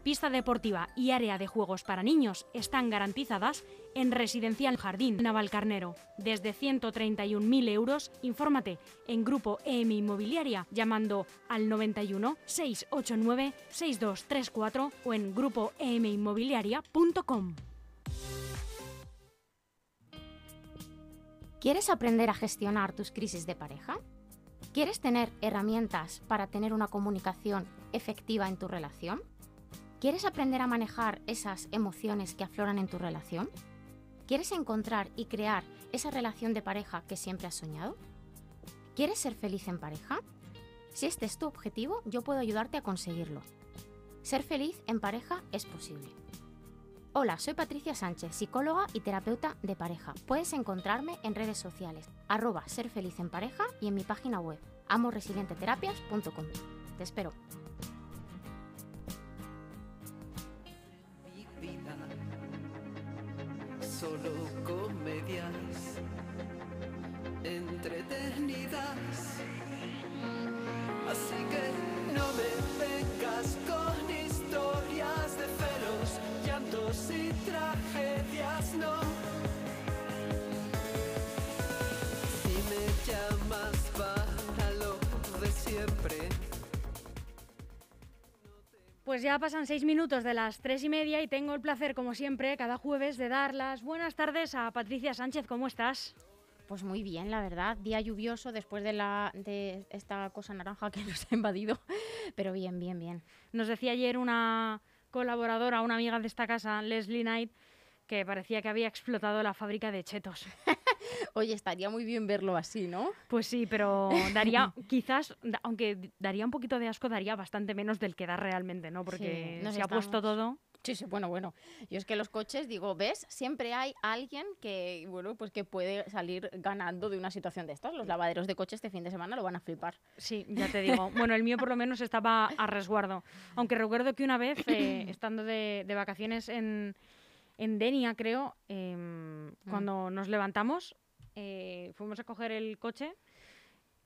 pista deportiva y área de juegos para niños están garantizadas en Residencial Jardín Navalcarnero. Desde 131.000 euros, infórmate en Grupo EM Inmobiliaria llamando al 91 689 6234 o en grupoeminmobiliaria.com. ¿Quieres aprender a gestionar tus crisis de pareja? ¿Quieres tener herramientas para tener una comunicación efectiva en tu relación? ¿Quieres aprender a manejar esas emociones que afloran en tu relación? ¿Quieres encontrar y crear esa relación de pareja que siempre has soñado? ¿Quieres ser feliz en pareja? Si este es tu objetivo, yo puedo ayudarte a conseguirlo. Ser feliz en pareja es posible. Hola, soy Patricia Sánchez, psicóloga y terapeuta de pareja. Puedes encontrarme en redes sociales, arroba ser feliz en pareja y en mi página web, amoresilienteterapias.com. Te espero. Así que no me vengas con historias de celos, llantos y tragedias, no. Si me llamas para lo de siempre. Pues ya pasan seis minutos de las tres y media y tengo el placer, como siempre, cada jueves de dar las buenas tardes a Patricia Sánchez. ¿Cómo estás? Pues muy bien, la verdad. Día lluvioso después de, la, de esta cosa naranja que nos ha invadido. Pero bien, bien, bien. Nos decía ayer una colaboradora, una amiga de esta casa, Leslie Knight, que parecía que había explotado la fábrica de chetos. Oye, estaría muy bien verlo así, ¿no? Pues sí, pero daría, quizás, aunque daría un poquito de asco, daría bastante menos del que da realmente, ¿no? Porque Sí, se ha puesto todo. Sí, sí, bueno, bueno. Yo es que los coches, digo, ¿ves? Siempre hay alguien que, bueno, pues que puede salir ganando de una situación de estas. Los lavaderos de coches este fin de semana lo van a flipar. Sí, ya te digo. Bueno, el mío por lo menos estaba a resguardo. Aunque recuerdo que una vez, eh, estando de, de vacaciones en, en Denia, creo, em, cuando nos levantamos, eh, fuimos a coger el coche,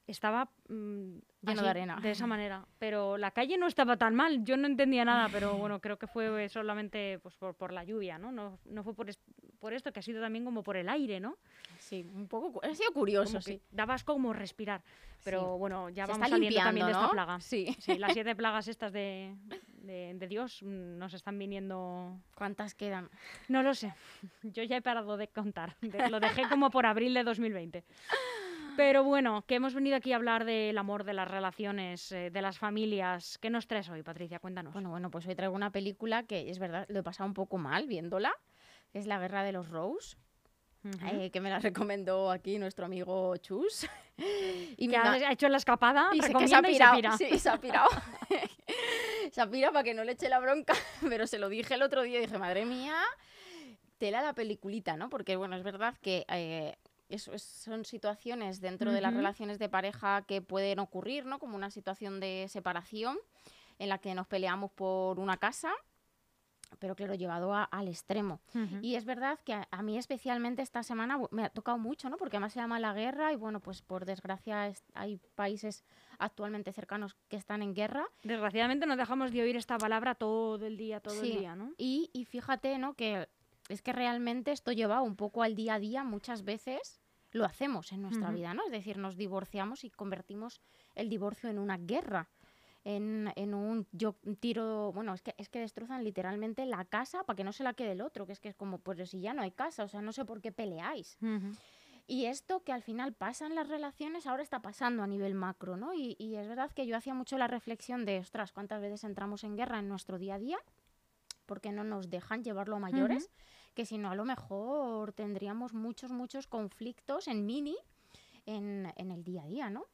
estaba mm, Lleno así, de arena. De esa manera. Pero la calle no estaba tan mal, yo no entendía nada, pero bueno, creo que fue solamente pues, por, por la lluvia, ¿no? No, no fue por, es- por esto, que ha sido también como por el aire, ¿no? Sí, un poco, ha sido curioso, sí. daba asco como respirar. Pero Sí. bueno, ya Se vamos saliendo también de limpiando, esta ¿no? plaga. Sí. Sí, las siete plagas estas de, de, de Dios mm, nos están viniendo. ¿Cuántas quedan? No lo sé. Yo ya he parado de contar. De- lo dejé como por abril de 2020. Pero bueno, que hemos venido aquí a hablar del amor, de las relaciones, eh, de las familias. ¿Qué nos traes hoy, Patricia? Cuéntanos. Bueno, bueno, pues hoy traigo una película que es verdad, lo he pasado un poco mal viéndola, que es La Guerra de los Rose, eh, que me la recomendó aquí nuestro amigo Chus. y que me ha, hecho la escapada, y se, que se ha y se pirado. pira. Sí, se ha pirado. se ha pirado para que no le eche la bronca, pero se lo dije el otro día y dije, madre mía, tela la peliculita, ¿no? Porque, bueno, es verdad que eh, es- son situaciones dentro de las relaciones de pareja que pueden ocurrir, ¿no? Como una situación de separación en la que nos peleamos por una casa, pero claro, llevado a- al extremo. Ujú. Y es verdad que a, a mí especialmente esta semana me ha tocado mucho, ¿no? Porque además se llama la guerra y bueno, pues por desgracia es- hay países actualmente cercanos que están en guerra. Desgraciadamente no dejamos de oír esta palabra todo el día, todo Sí. el día, ¿no? Y, y fíjate, ¿no? Que es que realmente esto lleva un poco al día a día, muchas veces lo hacemos en nuestra vida, ¿no? Es decir, nos divorciamos y convertimos el divorcio en una guerra. En, en un yo tiro, bueno, es que, es que destrozan literalmente la casa para que no se la quede el otro, que es que es como, pues si ya no hay casa, o sea, no sé por qué peleáis. Y esto que al final pasa en las relaciones ahora está pasando a nivel macro, ¿no? Y, y es verdad que yo hacía mucho la reflexión de, ostras, ¿cuántas veces entramos en guerra en nuestro día a día? Porque no nos dejan llevarlo a mayores, que si no a lo mejor tendríamos muchos, muchos conflictos en mini en, en el día a día, ¿no?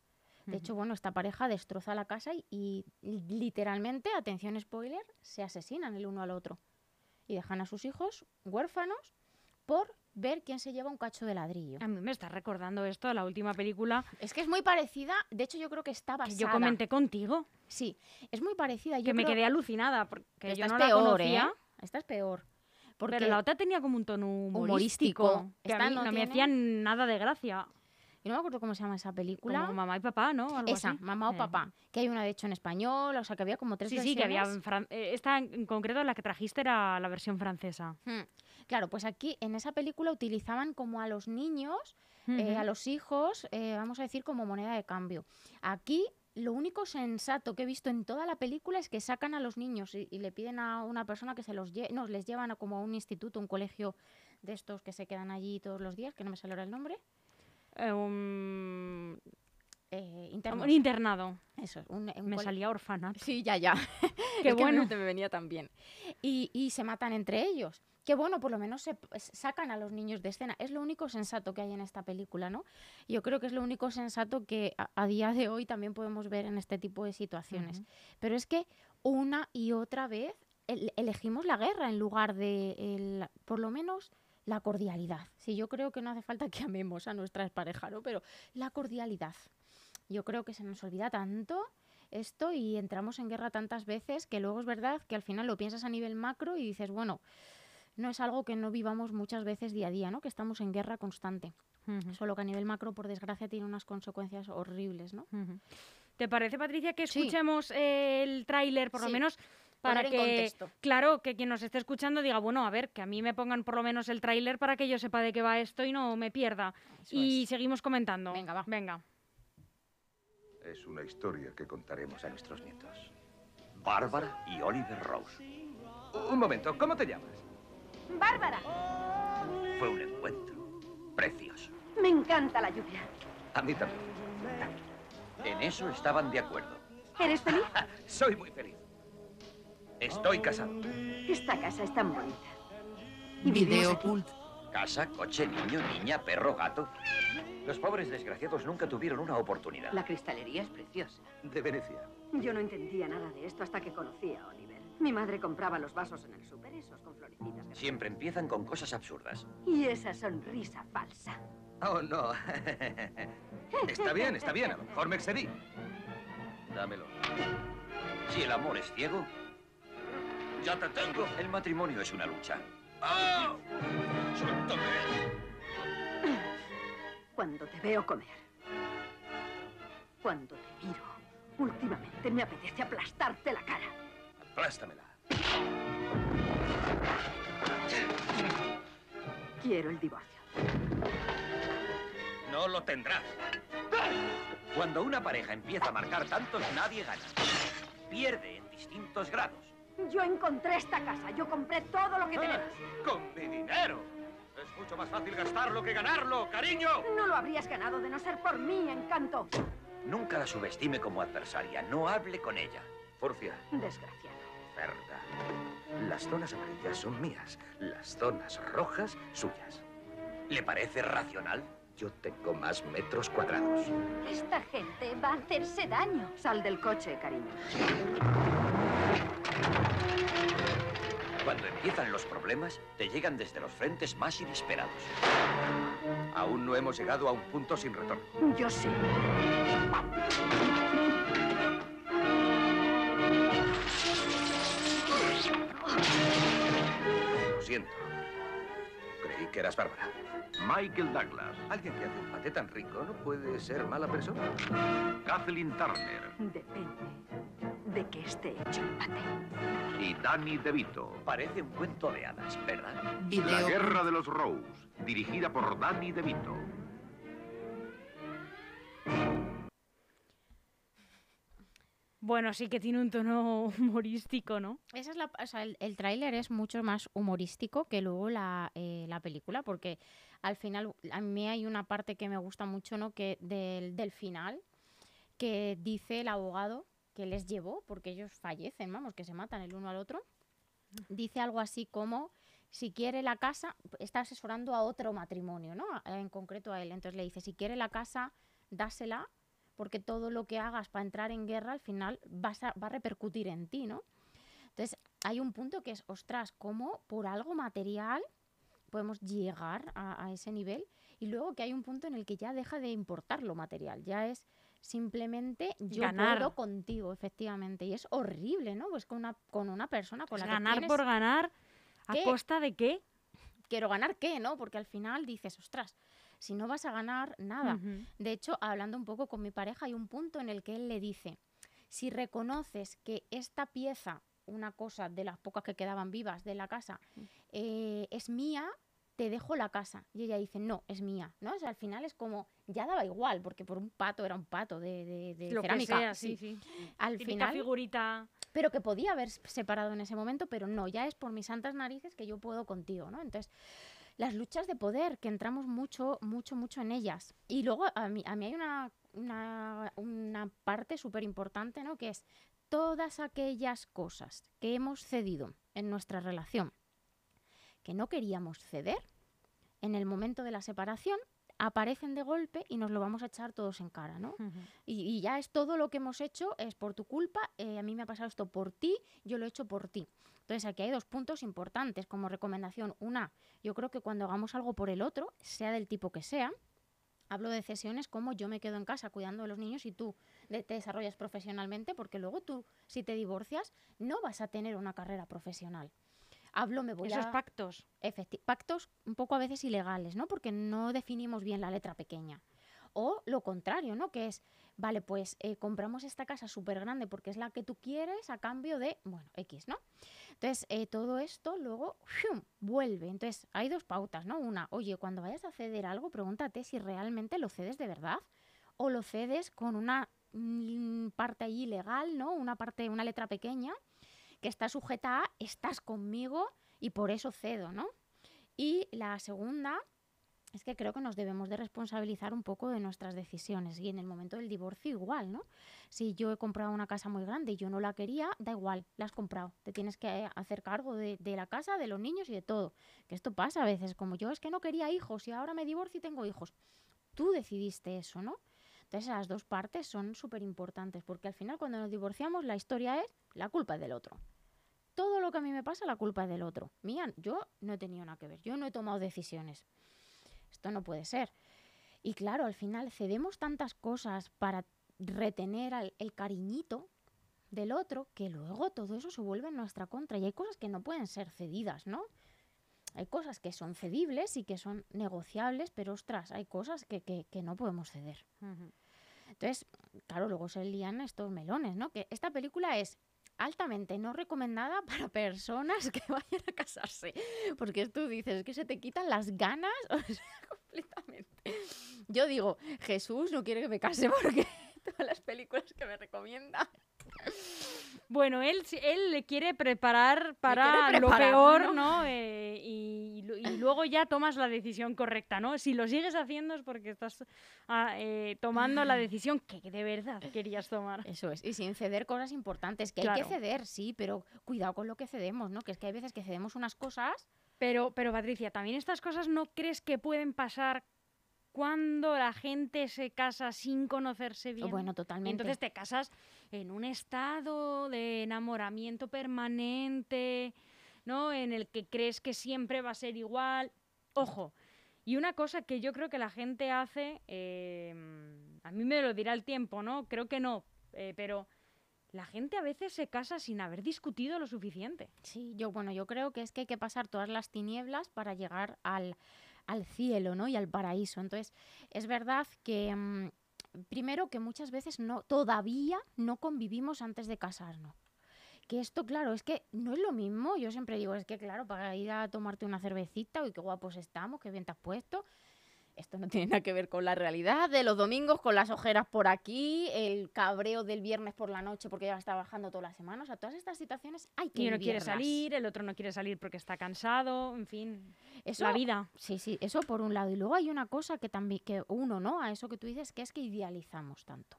De hecho, bueno, esta pareja destroza la casa y, y literalmente, atención spoiler, se asesinan el uno al otro. y dejan a sus hijos huérfanos por ver quién se lleva un cacho de ladrillo. A mí me está recordando esto la última película Es que es muy parecida, de hecho yo creo que está que basada. yo comenté contigo, Sí, es muy parecida. Yo que me quedé alucinada porque que yo no es la peor, conocía. ¿eh? Esta es peor. Porque Pero la otra tenía como un tono humorístico, Humorístico. que a mí no no, me hacían nada de gracia. yo no me acuerdo cómo se llama esa película. Como mamá y papá, ¿no? Algo Esa, así. mamá o Eh. papá. Que hay una de hecho en español, o sea que había como tres Sí, sí, que había versiones. en fran- eh, esta en concreto la que trajiste era la versión francesa. Hmm. Claro, pues aquí en esa película utilizaban como a los niños, eh, a los hijos, eh, vamos a decir, como moneda de cambio. Aquí lo único sensato que he visto en toda la película es que sacan a los niños y, y le piden a una persona que se los lleve, no, les llevan a como a un instituto, un colegio de estos que se quedan allí todos los días, que no me sale ahora el nombre. Eh, un, Eh, un internado. Eso, un, un Me salía orfanato. Sí, ya, ya. Qué Es que bueno. me, me venía también. Y, y se matan entre ellos. Que bueno, por lo menos se p- sacan a los niños de escena. Es lo único sensato que hay en esta película, ¿no? Yo creo que es lo único sensato que a, a día de hoy también podemos ver en este tipo de situaciones. Pero es que una y otra vez el- elegimos la guerra en lugar de, el- por lo menos, la cordialidad. Sí, yo creo que no hace falta que amemos a nuestras parejas, ¿no? Pero la cordialidad. Yo creo que se nos olvida tanto esto y entramos en guerra tantas veces que luego es verdad que al final lo piensas a nivel macro y dices, bueno, no es algo que no vivamos muchas veces día a día, ¿no? Que estamos en guerra constante. Ujú, Solo que a nivel macro, por desgracia, tiene unas consecuencias horribles, ¿no? ¿Te parece, Patricia, que escuchemos el tráiler, por lo menos, para Poner en que, contexto. claro, que quien nos esté escuchando diga, bueno, a ver, que a mí me pongan por lo menos el tráiler para que yo sepa de qué va esto y no me pierda. Eso y es. seguimos comentando. Venga, va. Venga. Es una historia que contaremos a nuestros nietos. Bárbara y Oliver Rose. Un momento, ¿cómo te llamas? Bárbara, Fue un encuentro precioso. me encanta la lluvia. A mí también. En eso estaban de acuerdo. ¿Eres feliz? Soy muy feliz. Estoy casado. Esta casa es tan bonita. ¿Y Video aquí? cult. Casa, coche, niño, niña, perro, gato. Los pobres desgraciados nunca tuvieron una oportunidad. La cristalería es preciosa. De Venecia. Yo no entendía nada de esto hasta que conocí a Oliver. Mi madre compraba los vasos en el súper, esos con florecitas. grandes. Siempre empiezan con cosas absurdas. Y esa sonrisa falsa. Oh, no. está bien, está bien. A lo mejor me excedí. Dámelo. Si el amor es ciego, Ya te tengo. el matrimonio es una lucha. ¡Ah! ¡Suéltame! Cuando te veo comer. Cuando te miro. Últimamente me apetece aplastarte la cara. Aplástamela. Quiero el divorcio. No lo tendrás. Cuando una pareja empieza a marcar tantos, nadie gana. Pierde en distintos grados. Yo encontré esta casa. Yo compré todo lo que Ah, tenemos. Con mi dinero. Es mucho más fácil gastarlo que ganarlo, cariño. No lo habrías ganado de no ser por mí, encanto. Nunca la subestime como adversaria. No hable con ella. Furcia, Desgraciado. Verdad. Las zonas amarillas son mías. Las zonas rojas, suyas. ¿Le parece racional? Yo tengo más metros cuadrados. Esta gente va a hacerse daño. Sal del coche, cariño. Cuando empiezan los problemas, te llegan desde los frentes más inesperados. Aún no hemos llegado a un punto sin retorno. Yo sí. Siento. Creí que eras Bárbara. Michael Douglas, Alguien que hace un paté tan rico no puede ser mala persona. Kathleen Turner Depende de que esté hecho el paté. y Danny DeVito. Parece un cuento de hadas, ¿verdad? La Video Guerra de los Rose, dirigida por Danny DeVito. Bueno, sí que tiene un tono humorístico, ¿no? Esa es la, o sea, el, el tráiler es mucho más humorístico que luego la, eh, la película, porque al final a mí hay una parte que me gusta mucho, ¿no? Que del, del final, que dice el abogado que les llevó, porque ellos fallecen, vamos, que se matan el uno al otro, dice algo así como si quiere la casa, está asesorando a otro matrimonio, ¿no? En concreto a él. Entonces le dice, si quiere la casa, dásela, porque todo lo que hagas para entrar en guerra al final vas a- va a repercutir en ti, ¿no? Entonces, hay un punto que es, ostras, ¿cómo por algo material podemos llegar a, a ese nivel? Y luego que hay un punto en el que ya deja de importar lo material, ya es simplemente yo Ganar. puedo contigo, efectivamente. Y es horrible, ¿no? Pues con una, con una persona con Pues la que ganar tienes- por ganar. ¿A ¿Qué? costa de qué? quiero ganar qué, ¿no? Porque al final dices, ostras, si no vas a ganar nada. De hecho, hablando un poco con mi pareja, hay un punto en el que él le dice, si reconoces que esta pieza, una cosa de las pocas que quedaban vivas de la casa, eh, es mía, te dejo la casa. Y ella dice, no, es mía. ¿no? O sea, al final es como, ya daba igual, porque por un pato era un pato de, de- de Lo que cerámica. sea, sí, sí. Al Típica final, figurita. pero que podía haber separado en ese momento, pero no, ya es por mis santas narices que yo puedo contigo, ¿no? Entonces, las luchas de poder, que entramos mucho, mucho, mucho en ellas. Y luego a mí, a mí hay una, una, una parte súper importante, ¿no? Que es todas aquellas cosas que hemos cedido en nuestra relación, que no queríamos ceder, en el momento de la separación, aparecen de golpe y nos lo vamos a echar todos en cara, ¿no? Y ya es todo lo que hemos hecho, es por tu culpa, eh, a mí me ha pasado esto por ti, yo lo he hecho por ti. Entonces aquí hay dos puntos importantes como recomendación. Una, yo creo que cuando hagamos algo por el otro, sea del tipo que sea, hablo de cesiones como yo me quedo en casa cuidando de los niños y tú te desarrollas profesionalmente, porque luego tú, si te divorcias, no vas a tener una carrera profesional. Hablo, me voy Esos a... pactos. Efecti- pactos un poco a veces ilegales, ¿no? Porque no definimos bien la letra pequeña. O lo contrario, ¿no? Que es, vale, pues eh, compramos esta casa súper grande porque es la que tú quieres a cambio de, bueno, X, ¿no? Entonces, eh, todo esto luego ¡fium! vuelve. Entonces, hay dos pautas, ¿no? Una, oye, cuando vayas a ceder algo, pregúntate si realmente lo cedes de verdad o lo cedes con una mm, parte ahí legal, ¿no? Una parte, una letra pequeña que está sujeta a estás conmigo y por eso cedo, ¿no? Y la segunda es que creo que nos debemos de responsabilizar un poco de nuestras decisiones y en el momento del divorcio igual, ¿no? Si yo he comprado una casa muy grande y yo no la quería, da igual, la has comprado. Te tienes que hacer cargo de, de la casa, de los niños y de todo. Que esto pasa a veces, como yo es que no quería hijos y ahora me divorcio y tengo hijos. Tú decidiste eso, ¿no? Entonces las dos partes son súper importantes porque al final cuando nos divorciamos la historia es la culpa del otro. Todo lo que a mí me pasa, la culpa es del otro. Mía, yo no he tenido nada que ver, yo no he tomado decisiones. Esto no puede ser. Y claro, al final cedemos tantas cosas para retener al- el cariñito del otro que luego todo eso se vuelve en nuestra contra. Y hay cosas que no pueden ser cedidas, ¿no? Hay cosas que son cedibles y que son negociables, pero ostras, hay cosas que, que- que no podemos ceder. Ujú. Entonces, claro, luego se lían estos melones, ¿no? Que esta película es altamente no recomendada para personas que vayan a casarse. Porque tú dices, es que se te quitan las ganas, o sea, completamente. Yo digo, Jesús no quiere que me case porque todas las películas que me recomienda. Bueno, él, él le quiere preparar para quiere lo peor, ¿no? ¿no? Eh, y, y luego ya tomas la decisión correcta, ¿no? Si lo sigues haciendo es porque estás ah, eh, tomando la decisión que de verdad querías tomar. Eso es, y sin ceder cosas importantes, que hay que ceder, sí, pero cuidado con lo que cedemos, ¿no? Que es que hay veces que cedemos unas cosas Pero, pero Patricia, también estas cosas no crees que pueden pasar cuando la gente se casa sin conocerse bien. Bueno, totalmente. entonces te casas en un estado de enamoramiento permanente, ¿no? En el que crees que siempre va a ser igual. Ojo. Y una cosa que yo creo que la gente hace, eh, a mí me lo dirá el tiempo, ¿no? Creo que no, eh, pero la gente a veces se casa sin haber discutido lo suficiente. Sí, yo, bueno, yo creo que es que hay que pasar todas las tinieblas para llegar al, al cielo, ¿no? Y al paraíso. Entonces, es verdad que, mm, primero, que muchas veces no, todavía no convivimos antes de casarnos. Que esto, claro, es que no es lo mismo. Yo siempre digo, es que, claro, para ir a tomarte una cervecita, uy, qué guapos estamos, qué bien te has puesto. Esto no tiene nada que ver con la realidad de los domingos, con las ojeras por aquí, el cabreo del viernes por la noche porque ya está bajando toda la semana. O sea, todas estas situaciones hay que Y uno quiere salir, el otro no quiere salir porque está cansado, en fin, Eso, la vida. Sí, sí, eso por un lado. Y luego hay una cosa que también, que uno, ¿no? A eso que tú dices, que es que idealizamos tanto.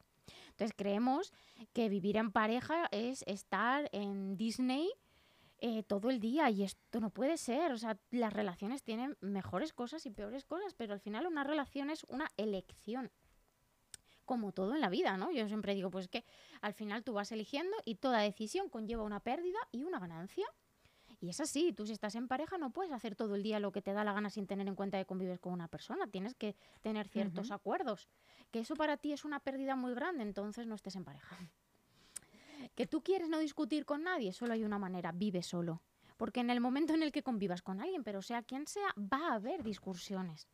Entonces creemos que vivir en pareja es estar en Disney eh, todo el día y esto no puede ser. O sea, las relaciones tienen mejores cosas y peores cosas, pero al final una relación es una elección como todo en la vida, ¿no? Yo siempre digo, pues que al final tú vas eligiendo y toda decisión conlleva una pérdida y una ganancia. Y es así, tú si estás en pareja no puedes hacer todo el día lo que te da la gana sin tener en cuenta que convives con una persona, tienes que tener ciertos acuerdos. Que eso para ti es una pérdida muy grande, entonces no estés en pareja. Que tú quieres no discutir con nadie, solo hay una manera, vive solo. Porque en el momento en el que convivas con alguien, pero sea quien sea, va a haber discusiones.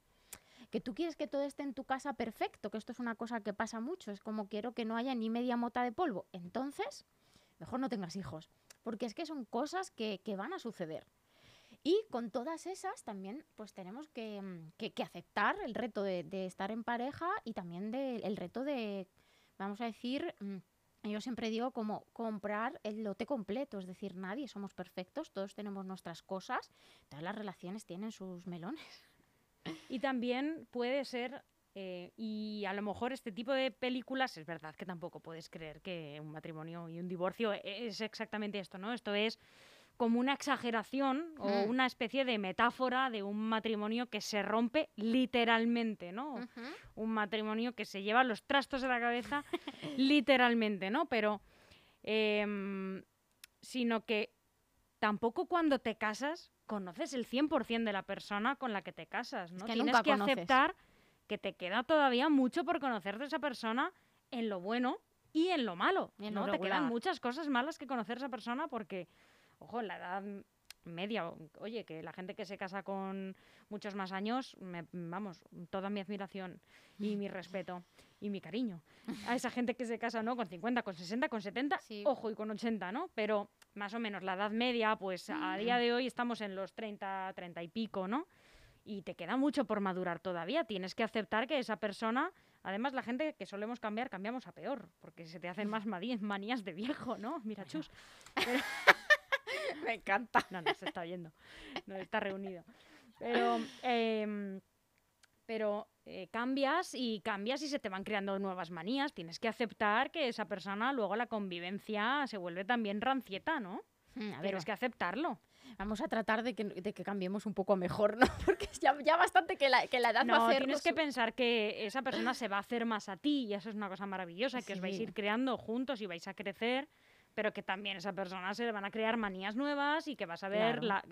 Que tú quieres que todo esté en tu casa perfecto, que esto es una cosa que pasa mucho, es como quiero que no haya ni media mota de polvo. Entonces, mejor no tengas hijos, porque es que son cosas que, que van a suceder. Y con todas esas también pues tenemos que, mm, que- aceptar el reto de, de estar en pareja y también de- el reto de, vamos a decir, mm, yo siempre digo como comprar el lote completo, es decir, nadie somos perfectos, todos tenemos nuestras cosas, todas las relaciones tienen sus melones. Y también puede ser, eh, y a lo mejor este tipo de películas, es verdad que tampoco puedes creer que un matrimonio y un divorcio e- es exactamente esto, ¿no? Esto es como una exageración o Mm. una especie de metáfora de un matrimonio que se rompe literalmente, ¿no? un matrimonio que se lleva los trastos de la cabeza literalmente, ¿no? Pero, em, sino que tampoco cuando te casas conoces el 100% de la persona con la que te casas, ¿no? que Tienes nunca que conoces. aceptar que te queda todavía mucho por conocer de esa persona en lo bueno y en lo malo, lo ¿no? Te quedan muchas cosas malas que conocer a esa persona porque, ojo, en la edad media, oye, que la gente que se casa con muchos más años, me- vamos, toda mi admiración y mi respeto y mi cariño a esa gente que se casa, ¿no? Con 50, con 60, con 70, Sí. ojo, y con 80, ¿no? Pero más o menos la edad media, pues a día de hoy estamos en los 30, 30 y pico, ¿no? Y te queda mucho por madurar todavía. Tienes que aceptar que esa persona, además la gente que solemos cambiar, cambiamos a peor, porque se te hacen más manías de viejo, ¿no? Mira, chus. Pero- Me encanta. no, no se está oyendo. No está reunido. Pero, em, pero eh, cambias y cambias y se te van creando nuevas manías. Tienes que aceptar que esa persona luego la convivencia se vuelve también rancieta, ¿no? Mm, A ver, Tienes que aceptarlo. Vamos a tratar de que, de que cambiemos un poco a mejor, ¿no? Porque ya, ya bastante que la, que la edad va a No, hacer. tienes que pensar que esa persona se va a hacer más a ti y eso es una cosa maravillosa, que os vais a Sí. ir creando juntos y vais a crecer, pero que también esa persona se le van a crear manías nuevas y que vas a ver Claro. la-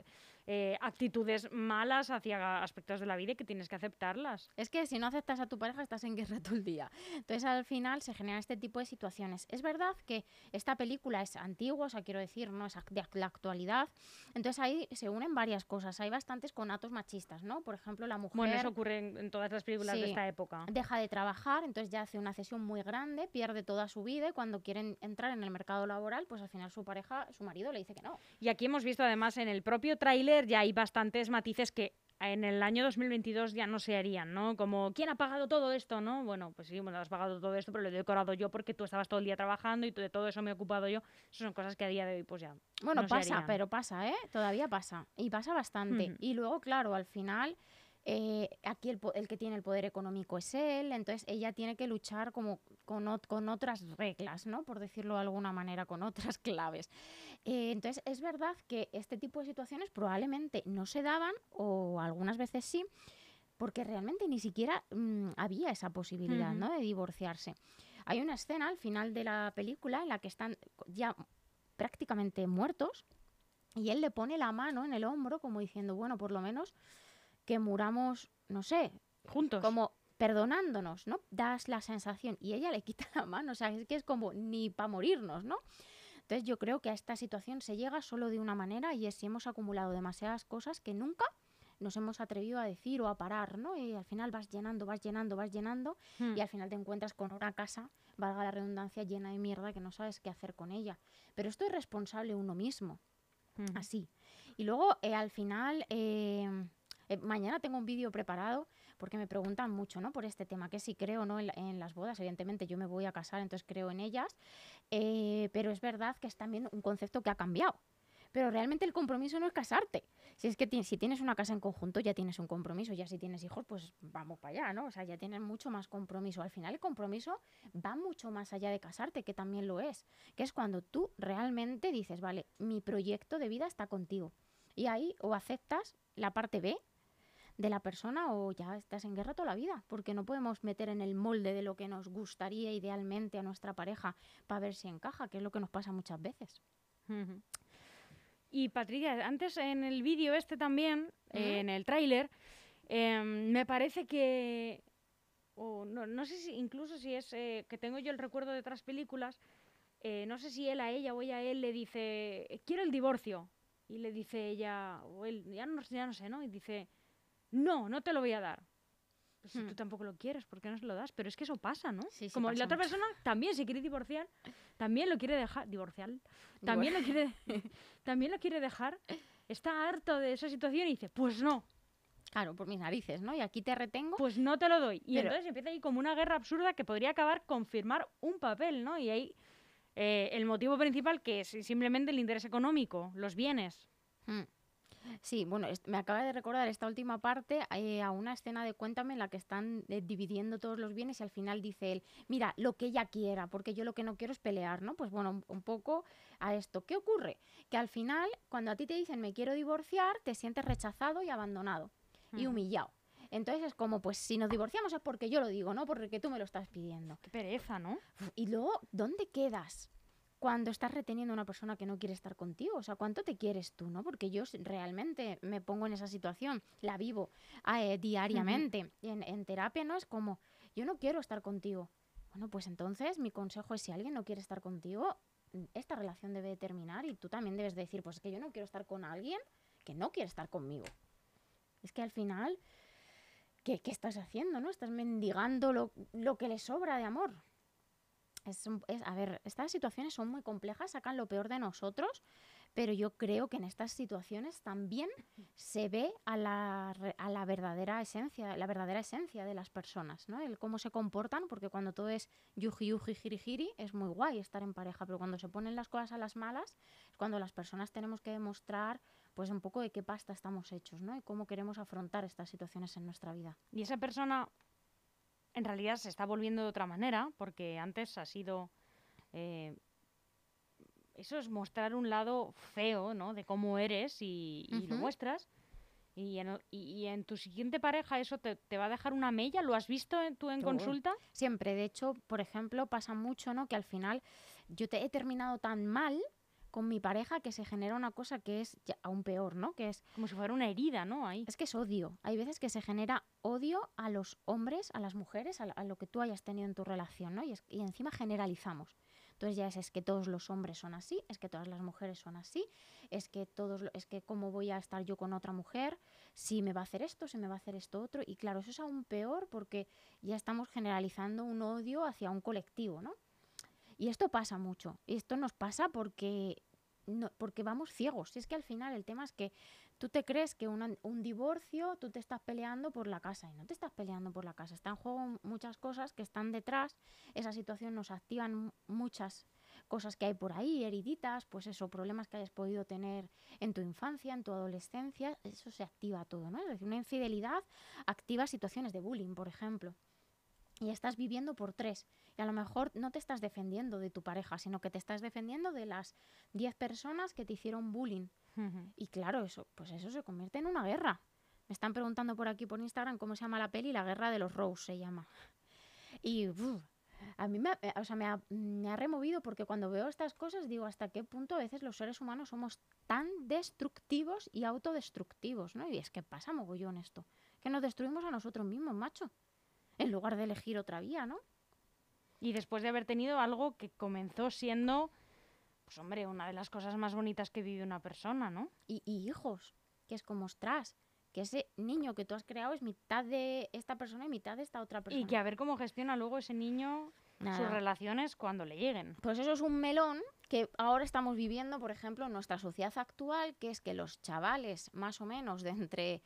eh, actitudes malas hacia aspectos de la vida y que tienes que aceptarlas. Es que si no aceptas a tu pareja estás en guerra todo el día. Entonces al final se generan este tipo de situaciones. Es verdad que esta película es antigua, o sea, quiero decir, no es de la actualidad. Entonces ahí se unen varias cosas. Hay bastantes conatos machistas, ¿no? Por ejemplo, la mujer Bueno, eso ocurre en, en todas las películas de Sí. esta época. deja de trabajar, entonces ya hace una cesión muy grande, pierde toda su vida y cuando quieren entrar en el mercado laboral, pues al final su pareja, su marido le dice que no. Y aquí hemos visto además en el propio tráiler ya hay bastantes matices que en el año 2022 ya no se harían, ¿no? Como, ¿quién ha pagado todo esto, no? Bueno, pues sí, bueno, has pagado todo esto, pero lo he decorado yo porque tú estabas todo el día trabajando y de todo eso me he ocupado yo. Esas son cosas que a día de hoy pues ya Bueno, no se pasa, harían. pero pasa, ¿eh? Todavía pasa. Y pasa bastante. Ujú. Y luego, claro, al final, eh, aquí el, el que tiene el poder económico es él, entonces ella tiene que luchar como con, ot- con otras reglas, ¿no? Por decirlo de alguna manera, con otras claves. Eh, entonces, es verdad que este tipo de situaciones probablemente no se daban, o algunas veces sí, porque realmente ni siquiera mm, había esa posibilidad, Ujú. ¿no? De divorciarse. Hay una escena al final de la película en la que están ya prácticamente muertos y él le pone la mano en el hombro como diciendo, bueno, por lo menos que muramos, no sé, juntos. como perdonándonos, ¿no? Das la sensación y ella le quita la mano, o sea, es que es como ni para morirnos, ¿no? Entonces yo creo que a esta situación se llega solo de una manera y es si hemos acumulado demasiadas cosas que nunca nos hemos atrevido a decir o a parar, ¿no? Y al final vas llenando, vas llenando, vas llenando Hmm. y al final te encuentras con una casa, valga la redundancia, llena de mierda que no sabes qué hacer con ella. Pero esto es responsable uno mismo, Ujú. así. Y luego eh, al final, eh, eh, mañana tengo un vídeo preparado porque me preguntan mucho, ¿no? Por este tema, que si creo o no en, en las bodas. Evidentemente yo me voy a casar, entonces creo en ellas. eh, pero es verdad que es también un concepto que ha cambiado. Pero realmente el compromiso no es casarte. Si es que si tienes una casa en conjunto, ya tienes un compromiso. Ya si tienes hijos, pues vamos para allá, ¿no? O sea, ya tienes mucho más compromiso. Al final el compromiso va mucho más allá de casarte, que también lo es. Que es cuando tú realmente dices, vale, mi proyecto de vida está contigo. Y ahí o aceptas la parte B de la persona o ya estás en guerra toda la vida, porque no podemos meter en el molde de lo que nos gustaría idealmente a nuestra pareja para ver si encaja, que es lo que nos pasa muchas veces. Y Patricia, antes en el vídeo este también, eh, en el tráiler, em, me parece que, o no, no sé si incluso si es eh, que tengo yo el recuerdo de otras películas, eh, no sé si él a ella o ella a él le dice, quiero el divorcio. Y le dice ella, o él, ya no, ya no sé, ¿no? Y dice, no, no te lo voy a dar. Pues si Hmm. tú tampoco lo quieres, ¿por qué no se lo das? Pero es que eso pasa, ¿no? Sí, sí, Como pasa la otra mucho. persona también se quiere divorciar, también lo quiere dejar, divorciar, también lo quiere, también lo quiere dejar, está harto de esa situación y dice, pues no, Claro, por mis narices, ¿no? Y aquí te retengo. pues no te lo doy. Y Pero- entonces empieza ahí como una guerra absurda que podría acabar con firmar un papel, ¿no? Y ahí eh, el motivo principal que es simplemente el interés económico, los bienes. Mm. Sí, bueno, me acaba de recordar esta última parte eh, a una escena de Cuéntame en la que están eh, dividiendo todos los bienes y al final dice él, mira, lo que ella quiera, porque yo lo que no quiero es pelear, ¿no? Pues bueno, un, un poco a esto. ¿Qué ocurre? Que al final, cuando a ti te dicen me quiero divorciar, te sientes rechazado y abandonado y humillado. Entonces es como, pues si nos divorciamos es porque yo lo digo, ¿no? Porque tú me lo estás pidiendo. Qué pereza, ¿no? Y luego, ¿dónde quedas cuando estás reteniendo a una persona que no quiere estar contigo? O sea, ¿cuánto te quieres tú, no? Porque yo realmente me pongo en esa situación, la vivo eh, diariamente. en, en terapia, ¿no? Es como, yo no quiero estar contigo. Bueno, pues entonces mi consejo es si alguien no quiere estar contigo, mm, esta relación debe de terminar y tú también debes decir, pues es que yo no quiero estar con alguien que no quiere estar conmigo. Es que al final, ¿qué, qué estás haciendo, no? Estás mendigando lo, lo que le sobra de amor. Es, es- a ver, estas situaciones son muy complejas, sacan lo peor de nosotros, pero yo creo que en estas situaciones también se ve a la, a verdadera esencia, la verdadera esencia de las personas, ¿no? El cómo se comportan, porque cuando todo es yuji yuji jiri jiri, es muy guay estar en pareja, pero cuando se ponen las cosas a las malas, es cuando las personas tenemos que demostrar pues un poco de qué pasta estamos hechos, ¿no? Y cómo queremos afrontar estas situaciones en nuestra vida. Y esa persona en realidad se está volviendo de otra manera, porque antes ha sido... eh, eso es mostrar un lado feo, ¿no? De cómo eres y, y lo muestras. Y en, y- y en tu siguiente pareja eso te, te va a dejar una mella. ¿Lo has visto en- tú en consulta? Siempre, de hecho, por ejemplo, pasa mucho, ¿no? Que al final yo te he terminado tan mal con mi pareja que se genera una cosa que es ya aún peor, ¿no? Que es, Como si fuera una herida, ¿no? Ahí. es que es odio. Hay veces que se genera odio a los hombres, a las mujeres, a, la- a lo que tú hayas tenido en tu relación, ¿no? Y, es- y encima generalizamos. Entonces ya es, es que todos los hombres son así, es que todas las mujeres son así, es que todos, lo- es que cómo voy a estar yo con otra mujer, si me va a hacer esto, si me va a hacer esto otro. Y claro, eso es aún peor porque ya estamos generalizando un odio hacia un colectivo, ¿no? Y esto pasa mucho. Y esto nos pasa porque, no, porque vamos ciegos. Si es que al final el tema es que tú te crees que una- un divorcio, tú te estás peleando por la casa. Y no te estás peleando por la casa. Está en juego muchas cosas que están detrás. Esa situación nos activan mu- muchas cosas que hay por ahí, heriditas, pues eso, problemas que hayas podido tener en tu infancia, en tu adolescencia. Eso se activa todo, ¿no? Es decir, una infidelidad activa situaciones de bullying, por ejemplo y estás viviendo por tres. Y a lo mejor no te estás defendiendo de tu pareja, sino que te estás defendiendo de las 10 personas que te hicieron bullying. Y claro, eso, pues eso se convierte en una guerra. Me están preguntando por aquí por Instagram cómo se llama la peli, La Guerra de los Rose se llama. Y uf, a mí me, eh, o sea, me, ha, me ha removido porque cuando veo estas cosas digo hasta qué punto a veces los seres humanos somos tan destructivos y autodestructivos, ¿no? Y es que pasa mogollón esto, que nos destruimos a nosotros mismos, macho, en lugar de elegir otra vía, ¿no? Y después de haber tenido algo que comenzó siendo, pues hombre, una de las cosas más bonitas que vive una persona, ¿no? y, y hijos, que es como, ostras, que ese niño que tú has creado es mitad de esta persona y mitad de esta otra persona. Y que a ver cómo gestiona luego ese niño sus relaciones cuando le lleguen. Pues eso es un melón que ahora estamos viviendo, por ejemplo, en nuestra sociedad actual, que es que los chavales más o menos de entre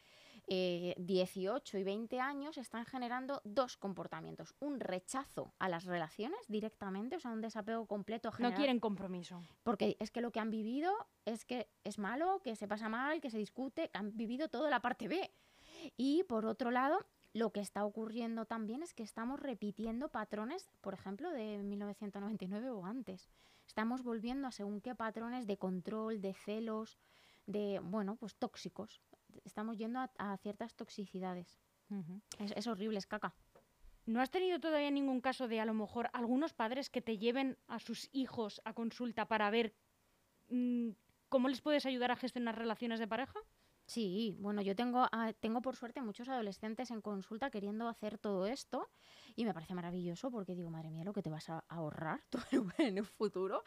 eh, 18 y 20 años están generando dos comportamientos. Un rechazo a las relaciones directamente, o sea, un desapego completo. No general, quieren compromiso. Porque es que lo que han vivido es que es malo, que se pasa mal, que se discute, han vivido toda la parte B. Y por otro lado, lo que está ocurriendo también es que estamos repitiendo patrones, por ejemplo, de 1999 o antes. Estamos volviendo a según qué patrones de control, de celos, de, bueno, pues tóxicos. Estamos yendo a, a ciertas toxicidades. Es, es horrible, es caca. ¿No has tenido todavía ningún caso de a lo mejor algunos padres que te lleven a sus hijos a consulta para ver mm, cómo les puedes ayudar a gestionar relaciones de pareja? Sí, bueno, yo tengo, ah, tengo por suerte muchos adolescentes en consulta queriendo hacer todo esto y me parece maravilloso porque digo, madre mía, lo que te vas a ahorrar tú en el futuro.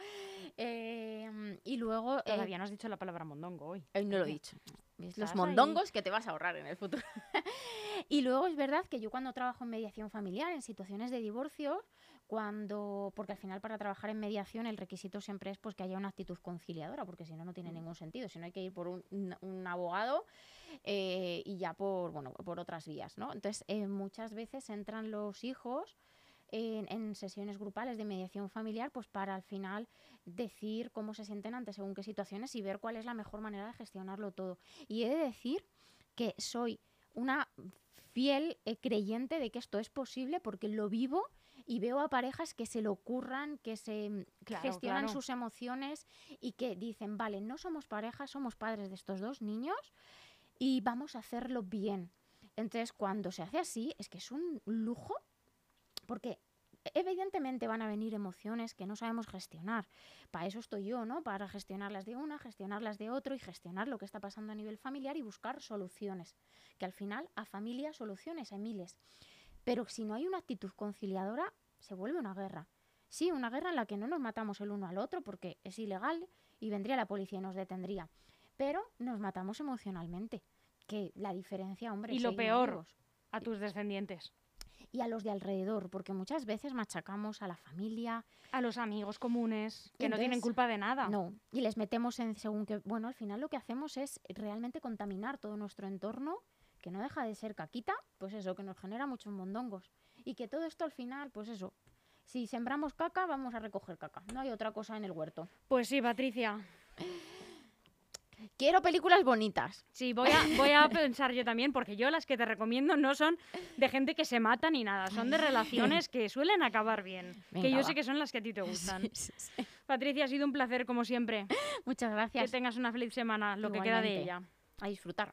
Em, y luego... eh, Todavía no has dicho la palabra mondongo hoy. No lo he dicho. Los ahí. mondongos que te vas a ahorrar en el futuro. y luego es verdad que yo cuando trabajo en mediación familiar, en situaciones de divorcio, cuando, porque al final para trabajar en mediación el requisito siempre es pues que haya una actitud conciliadora, porque si no, no tiene ningún sentido. Si no hay que ir por un, abogado eh, y ya por, bueno, por otras vías, ¿no? Entonces, eh, muchas veces entran los hijos en, en sesiones grupales de mediación familiar, pues para al final decir cómo se sienten ante según qué situaciones y ver cuál es la mejor manera de gestionarlo todo. Y he de decir que soy una fiel eh, creyente de que esto es posible porque lo vivo y veo a parejas que se lo ocurran, que se mm, Claro, gestionan claro. sus emociones y que dicen, vale, no somos parejas, somos padres de estos dos niños y vamos a hacerlo bien. Entonces, cuando se hace así, es que es un lujo porque evidentemente van a venir emociones que no sabemos gestionar. Para eso estoy yo, ¿no? Para gestionarlas de una, gestionarlas de otro y gestionar lo que está pasando a nivel familiar y buscar soluciones. Que al final a familia soluciones hay miles. Pero si no hay una actitud conciliadora, se vuelve una guerra. Sí, una guerra en la que no nos matamos el uno al otro porque es ilegal y vendría la policía y nos detendría. Pero nos matamos emocionalmente. Que la diferencia, hombre, Y lo peor, A tus descendientes, y a los de alrededor, porque muchas veces machacamos a la familia, a los amigos comunes, que no tienen culpa de nada. no, y les metemos en según que, bueno, al final lo que hacemos es realmente contaminar todo nuestro entorno, que no deja de ser caquita, pues eso, que nos genera muchos mondongos. Y que todo esto al final, pues eso, si sembramos caca, vamos a recoger caca, no hay otra cosa en el huerto. Pues sí, Patricia. Quiero películas bonitas. Sí, voy a, voy a pensar yo también, porque yo las que te recomiendo no son de gente que se mata ni nada, son de relaciones que suelen acabar bien, que yo va. sé que son las que a ti te gustan. Patricia, ha sido un placer como siempre. Muchas Que gracias. tengas una feliz semana, lo que queda de ella. A disfrutar.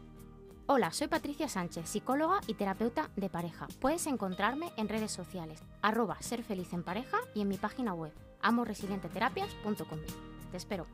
Hola, soy Patricia Sánchez, psicóloga y terapeuta de pareja. Puedes encontrarme en redes sociales, arroba ser feliz en pareja y en mi página web, amoresilienteterapias.com. Te espero.